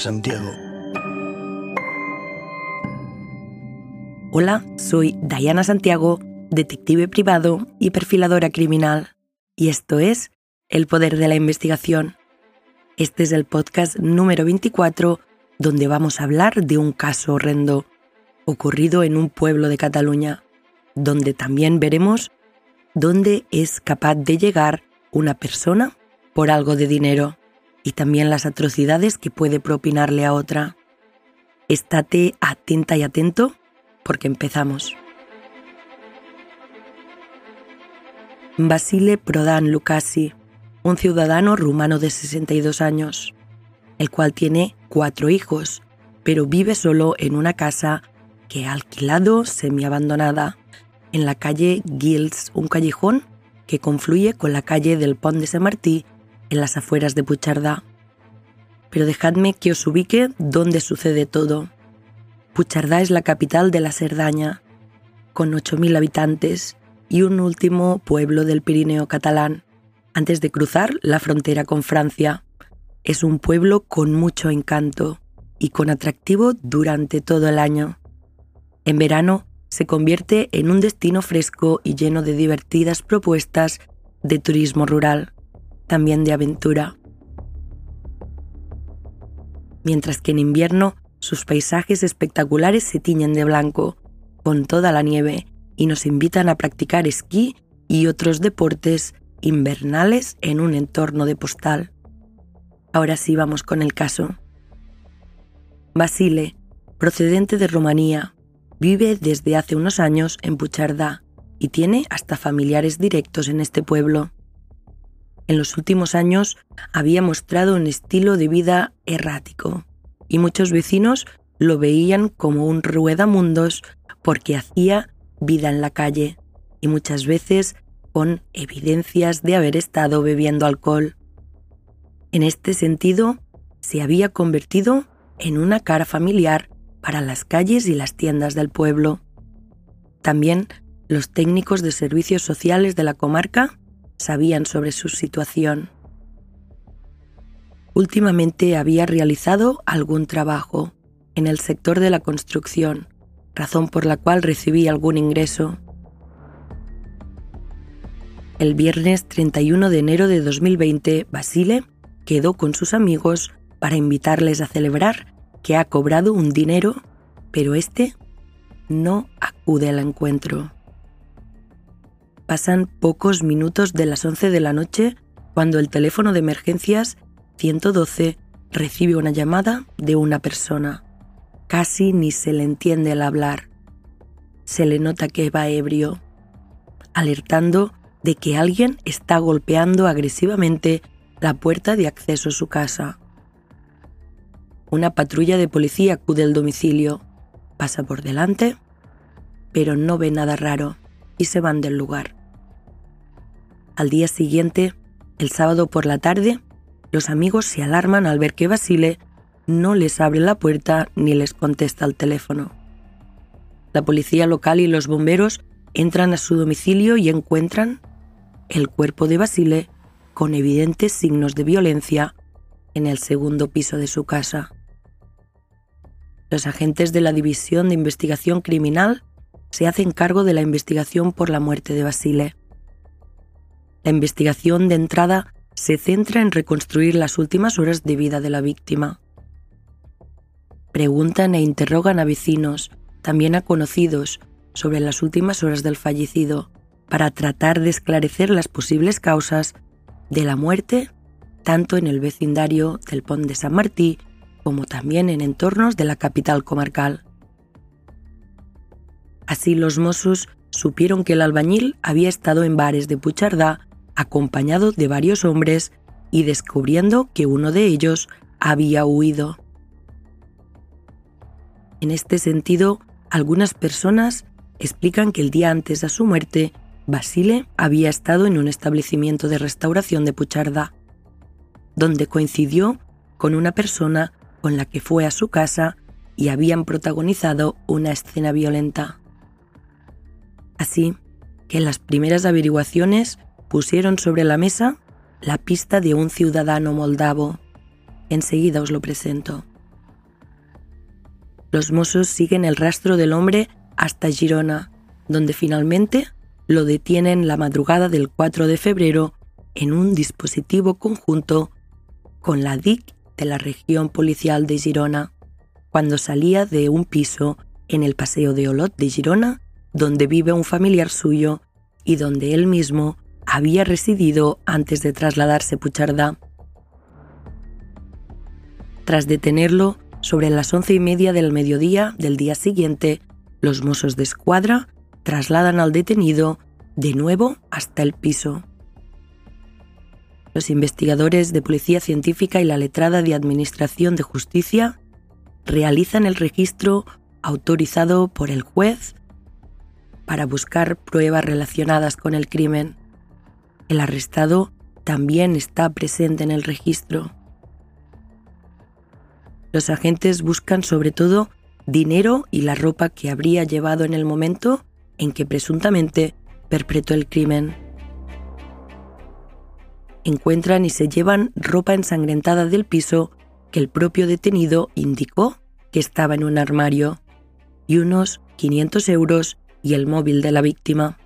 Santiago. Hola, soy Diana Santiago, detective privado y perfiladora criminal, y esto es El Poder de la Investigación. Este es el podcast número 24 donde vamos a hablar de un caso horrendo ocurrido en un pueblo de Cataluña, donde también veremos dónde es capaz de llegar una persona por algo de dinero y también las atrocidades que puede propinarle a otra. Estate atenta y atento porque empezamos. Basile Prodan Lucasi, un ciudadano rumano de 62 años, el cual tiene cuatro hijos, pero vive solo en una casa que ha alquilado semi-abandonada en la calle Guils, un callejón que confluye con la calle del Pont de Saint Martí en las afueras de Puchardá. Pero dejadme que os ubique donde sucede todo. Puchardá es la capital de la Cerdaña, con 8.000 habitantes y un último pueblo del Pirineo catalán, antes de cruzar la frontera con Francia. Es un pueblo con mucho encanto y con atractivo durante todo el año. En verano se convierte en un destino fresco y lleno de divertidas propuestas de turismo rural, también de aventura. Mientras que en invierno sus paisajes espectaculares se tiñen de blanco, con toda la nieve, y nos invitan a practicar esquí y otros deportes invernales en un entorno de postal. Ahora sí vamos con el caso. Basile, procedente de Rumanía, Vive desde hace unos años en Puchardá y tiene hasta familiares directos en este pueblo. En los últimos años había mostrado un estilo de vida errático y muchos vecinos lo veían como un ruedamundos porque hacía vida en la calle y muchas veces con evidencias de haber estado bebiendo alcohol. En este sentido, se había convertido en una cara familiar para las calles y las tiendas del pueblo. También los técnicos de servicios sociales de la comarca sabían sobre su situación. Últimamente había realizado algún trabajo en el sector de la construcción, razón por la cual recibí algún ingreso. El viernes 31 de enero de 2020, Basile quedó con sus amigos para invitarles a celebrar que ha cobrado un dinero, pero este no acude al encuentro. Pasan pocos minutos de las 11 de la noche cuando el teléfono de emergencias 112 recibe una llamada de una persona. Casi ni se le entiende el hablar. Se le nota que va ebrio, alertando de que alguien está golpeando agresivamente la puerta de acceso a su casa. Una patrulla de policía acude al domicilio, pasa por delante, pero no ve nada raro y se van del lugar. Al día siguiente, el sábado por la tarde, los amigos se alarman al ver que Basile no les abre la puerta ni les contesta al teléfono. La policía local y los bomberos entran a su domicilio y encuentran el cuerpo de Basile con evidentes signos de violencia en el segundo piso de su casa los agentes de la División de Investigación Criminal se hacen cargo de la investigación por la muerte de Basile. La investigación de entrada se centra en reconstruir las últimas horas de vida de la víctima. preguntan e interrogan a vecinos, también a conocidos, sobre las últimas horas del fallecido, para tratar de esclarecer las posibles causas de la muerte, tanto en el vecindario del Pont de San Martí como también en entornos de la capital comarcal. Así los mozos supieron que el albañil había estado en bares de Puchardá acompañado de varios hombres y descubriendo que uno de ellos había huido. En este sentido, algunas personas explican que el día antes de su muerte, Basile había estado en un establecimiento de restauración de Puchardá, donde coincidió con una persona con la que fue a su casa y habían protagonizado una escena violenta. Así que las primeras averiguaciones pusieron sobre la mesa la pista de un ciudadano moldavo. Enseguida os lo presento. Los mozos siguen el rastro del hombre hasta Girona, donde finalmente lo detienen la madrugada del 4 de febrero en un dispositivo conjunto con la DIC de la región policial de Girona, cuando salía de un piso en el Paseo de Olot de Girona, donde vive un familiar suyo y donde él mismo había residido antes de trasladarse Puchardá. Tras detenerlo, sobre las once y media del mediodía del día siguiente, los mozos de escuadra trasladan al detenido de nuevo hasta el piso. Los investigadores de Policía Científica y la letrada de Administración de Justicia realizan el registro autorizado por el juez para buscar pruebas relacionadas con el crimen. El arrestado también está presente en el registro. Los agentes buscan sobre todo dinero y la ropa que habría llevado en el momento en que presuntamente perpetró el crimen. Encuentran y se llevan ropa ensangrentada del piso que el propio detenido indicó que estaba en un armario y unos 500 euros y el móvil de la víctima.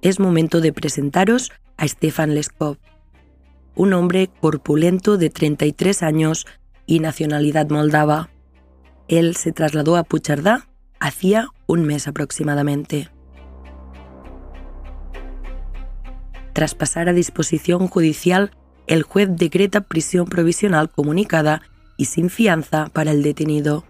Es momento de presentaros a Stefan Leskov, un hombre corpulento de 33 años y nacionalidad moldava. Él se trasladó a Puchardá hacía un mes aproximadamente. Tras pasar a disposición judicial, el juez decreta prisión provisional comunicada y sin fianza para el detenido,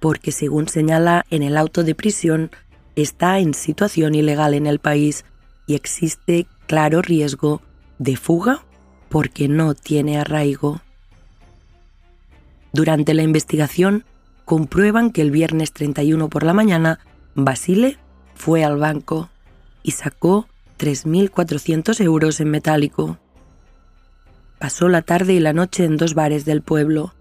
porque según señala en el auto de prisión, está en situación ilegal en el país y existe claro riesgo de fuga porque no tiene arraigo. Durante la investigación, comprueban que el viernes 31 por la mañana, Basile fue al banco y sacó 3.400 euros en metálico. Pasó la tarde y la noche en dos bares del pueblo,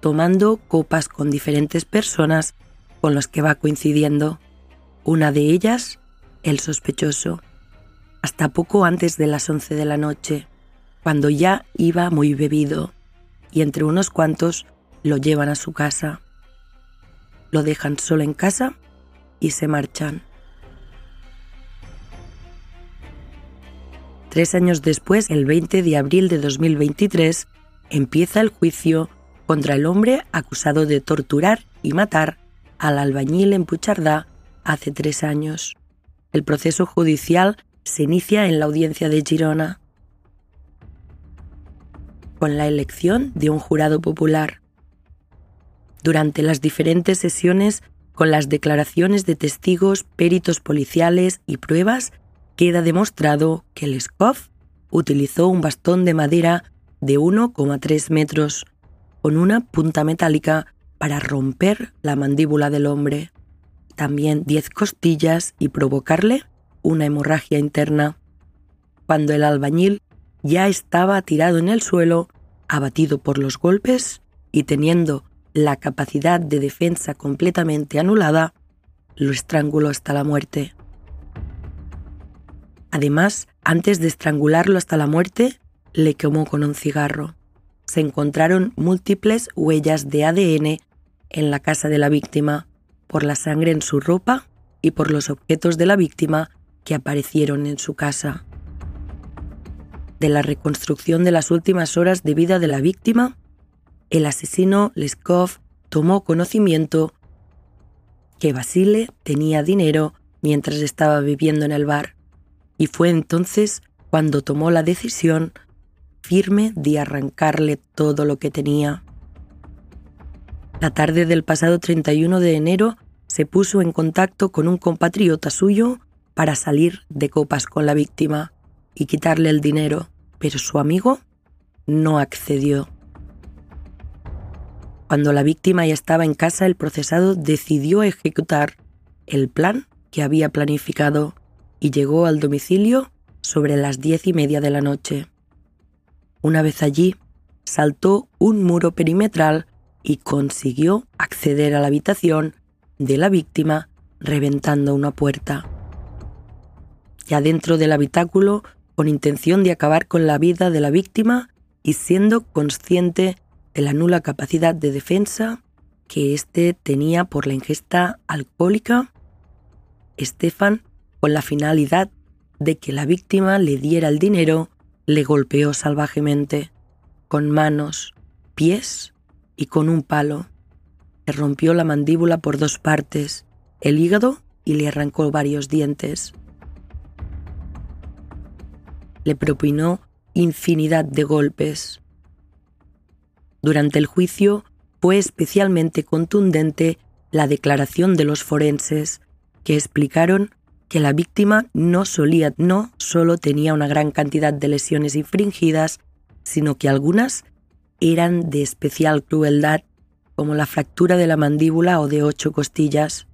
tomando copas con diferentes personas con los que va coincidiendo. Una de ellas, el sospechoso, hasta poco antes de las 11 de la noche cuando ya iba muy bebido, y entre unos cuantos lo llevan a su casa. Lo dejan solo en casa y se marchan. Tres años después, el 20 de abril de 2023, empieza el juicio contra el hombre acusado de torturar y matar al albañil en Puchardá hace tres años. El proceso judicial se inicia en la audiencia de Girona con la elección de un jurado popular. Durante las diferentes sesiones, con las declaraciones de testigos, peritos policiales y pruebas, queda demostrado que Leskov utilizó un bastón de madera de 1,3 metros con una punta metálica para romper la mandíbula del hombre, también 10 costillas y provocarle una hemorragia interna. Cuando el albañil ya estaba tirado en el suelo, abatido por los golpes y teniendo la capacidad de defensa completamente anulada, lo estranguló hasta la muerte. Además, antes de estrangularlo hasta la muerte, le quemó con un cigarro. Se encontraron múltiples huellas de ADN en la casa de la víctima, por la sangre en su ropa y por los objetos de la víctima que aparecieron en su casa de la reconstrucción de las últimas horas de vida de la víctima, el asesino Leskov tomó conocimiento que Basile tenía dinero mientras estaba viviendo en el bar, y fue entonces cuando tomó la decisión firme de arrancarle todo lo que tenía. La tarde del pasado 31 de enero se puso en contacto con un compatriota suyo para salir de copas con la víctima y quitarle el dinero, pero su amigo no accedió. Cuando la víctima ya estaba en casa, el procesado decidió ejecutar el plan que había planificado y llegó al domicilio sobre las diez y media de la noche. Una vez allí, saltó un muro perimetral y consiguió acceder a la habitación de la víctima reventando una puerta. Ya dentro del habitáculo, con intención de acabar con la vida de la víctima y siendo consciente de la nula capacidad de defensa que éste tenía por la ingesta alcohólica, Estefan, con la finalidad de que la víctima le diera el dinero, le golpeó salvajemente, con manos, pies y con un palo. Le rompió la mandíbula por dos partes, el hígado y le arrancó varios dientes. Le propinó infinidad de golpes. Durante el juicio fue especialmente contundente la declaración de los forenses, que explicaron que la víctima no solía, no solo tenía una gran cantidad de lesiones infringidas, sino que algunas eran de especial crueldad, como la fractura de la mandíbula o de ocho costillas.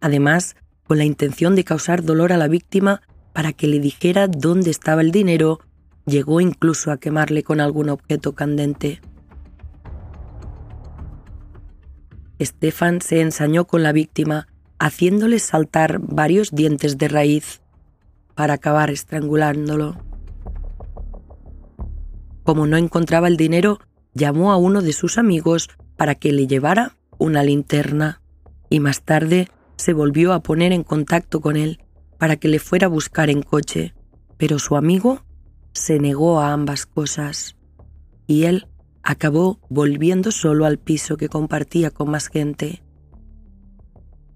Además, con la intención de causar dolor a la víctima para que le dijera dónde estaba el dinero, llegó incluso a quemarle con algún objeto candente. Estefan se ensañó con la víctima haciéndole saltar varios dientes de raíz para acabar estrangulándolo. Como no encontraba el dinero, llamó a uno de sus amigos para que le llevara una linterna y más tarde se volvió a poner en contacto con él para que le fuera a buscar en coche, pero su amigo se negó a ambas cosas y él acabó volviendo solo al piso que compartía con más gente.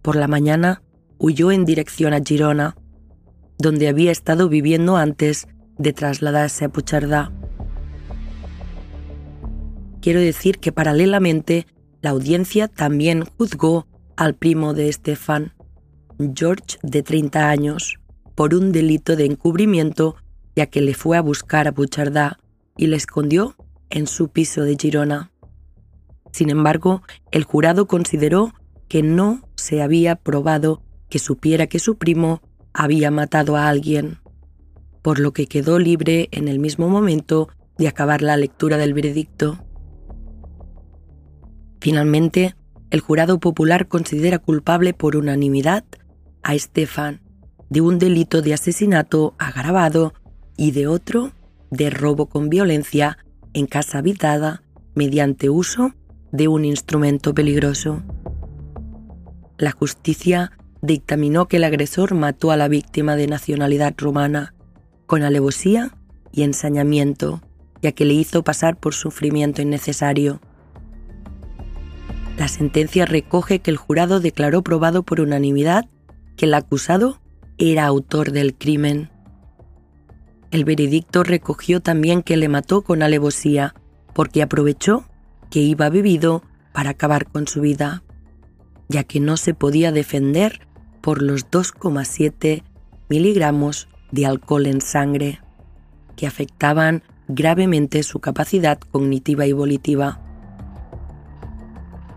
Por la mañana huyó en dirección a Girona, donde había estado viviendo antes de trasladarse a Puchardá. Quiero decir que paralelamente la audiencia también juzgó al primo de Estefan, George de 30 años, por un delito de encubrimiento ya que le fue a buscar a Puchardá y le escondió en su piso de Girona. Sin embargo, el jurado consideró que no se había probado que supiera que su primo había matado a alguien, por lo que quedó libre en el mismo momento de acabar la lectura del veredicto. Finalmente, el jurado popular considera culpable por unanimidad a Estefan de un delito de asesinato agravado y de otro de robo con violencia en casa habitada mediante uso de un instrumento peligroso la justicia dictaminó que el agresor mató a la víctima de nacionalidad romana con alevosía y ensañamiento, ya que le hizo pasar por sufrimiento innecesario. La sentencia recoge que el jurado declaró probado por unanimidad que el acusado era autor del crimen. El veredicto recogió también que le mató con alevosía porque aprovechó que iba bebido para acabar con su vida ya que no se podía defender por los 2,7 miligramos de alcohol en sangre, que afectaban gravemente su capacidad cognitiva y volitiva.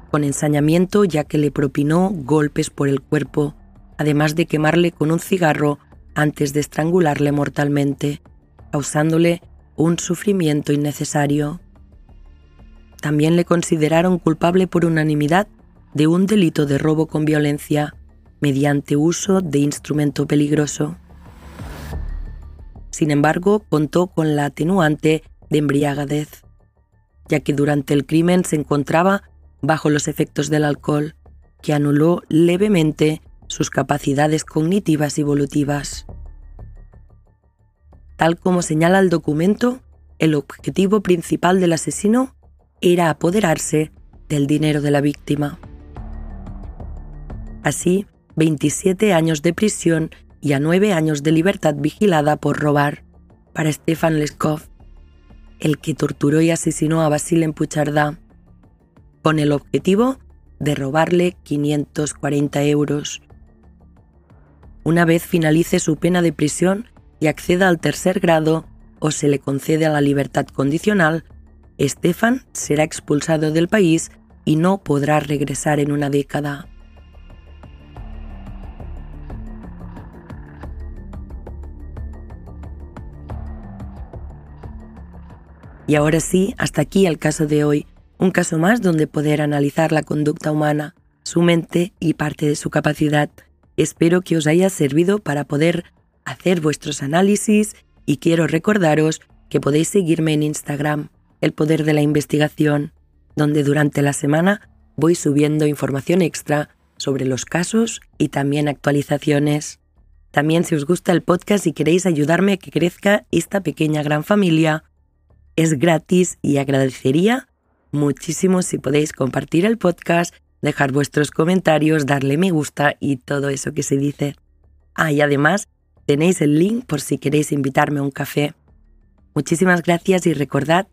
Con ensañamiento ya que le propinó golpes por el cuerpo, además de quemarle con un cigarro antes de estrangularle mortalmente, causándole un sufrimiento innecesario. También le consideraron culpable por unanimidad de un delito de robo con violencia mediante uso de instrumento peligroso. Sin embargo, contó con la atenuante de embriagadez, ya que durante el crimen se encontraba bajo los efectos del alcohol, que anuló levemente sus capacidades cognitivas y evolutivas. Tal como señala el documento, el objetivo principal del asesino era apoderarse del dinero de la víctima. Así, 27 años de prisión y a 9 años de libertad vigilada por robar para Stefan Leskov, el que torturó y asesinó a Basile Puchardá, con el objetivo de robarle 540 euros. Una vez finalice su pena de prisión y acceda al tercer grado o se le concede la libertad condicional, Stefan será expulsado del país y no podrá regresar en una década. Y ahora sí, hasta aquí el caso de hoy, un caso más donde poder analizar la conducta humana, su mente y parte de su capacidad. Espero que os haya servido para poder hacer vuestros análisis y quiero recordaros que podéis seguirme en Instagram, El Poder de la Investigación, donde durante la semana voy subiendo información extra sobre los casos y también actualizaciones. También si os gusta el podcast y queréis ayudarme a que crezca esta pequeña gran familia, es gratis y agradecería muchísimo si podéis compartir el podcast, dejar vuestros comentarios, darle me gusta y todo eso que se dice. Ah, y además tenéis el link por si queréis invitarme a un café. Muchísimas gracias y recordad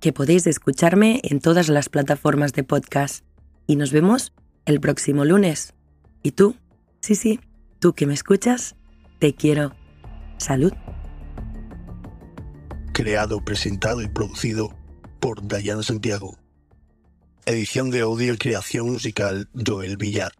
que podéis escucharme en todas las plataformas de podcast. Y nos vemos el próximo lunes. ¿Y tú? Sí, sí, tú que me escuchas, te quiero. Salud creado, presentado y producido por Dayana Santiago. Edición de audio y creación musical Joel Villar.